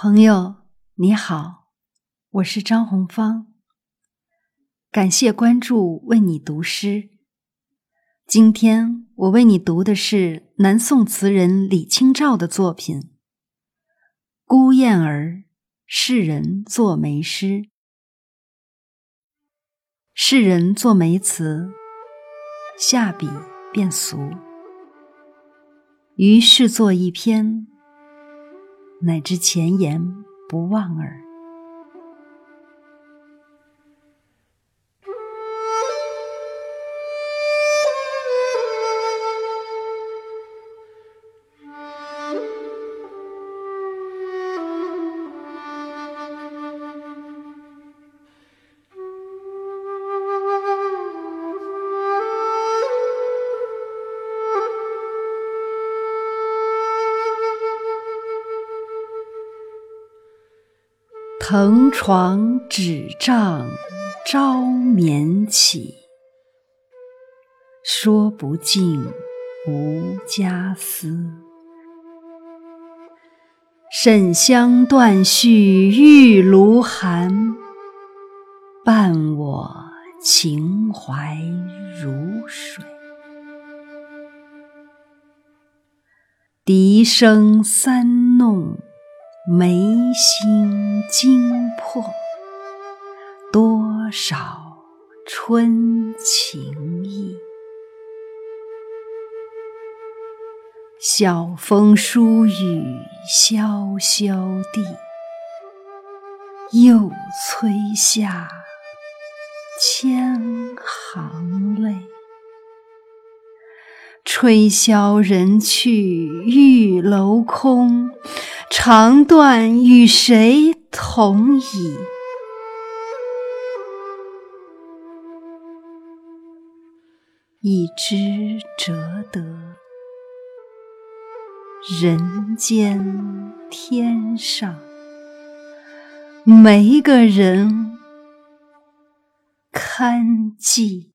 朋友你好，我是张红芳。感谢关注，为你读诗。今天我为你读的是南宋词人李清照的作品《孤雁儿·世人作梅诗》。世人作梅词，下笔便俗，于是作一篇。乃知前言不忘耳。藤床纸帐朝眠起，说不尽无家思。沈香断续玉炉寒，伴我情怀如水。笛声三弄。眉心惊破，多少春情意。晓风疏雨潇潇地，又催下千行泪。吹箫人去玉楼空。长断与谁同倚？一枝折得人间天上，没个人堪记。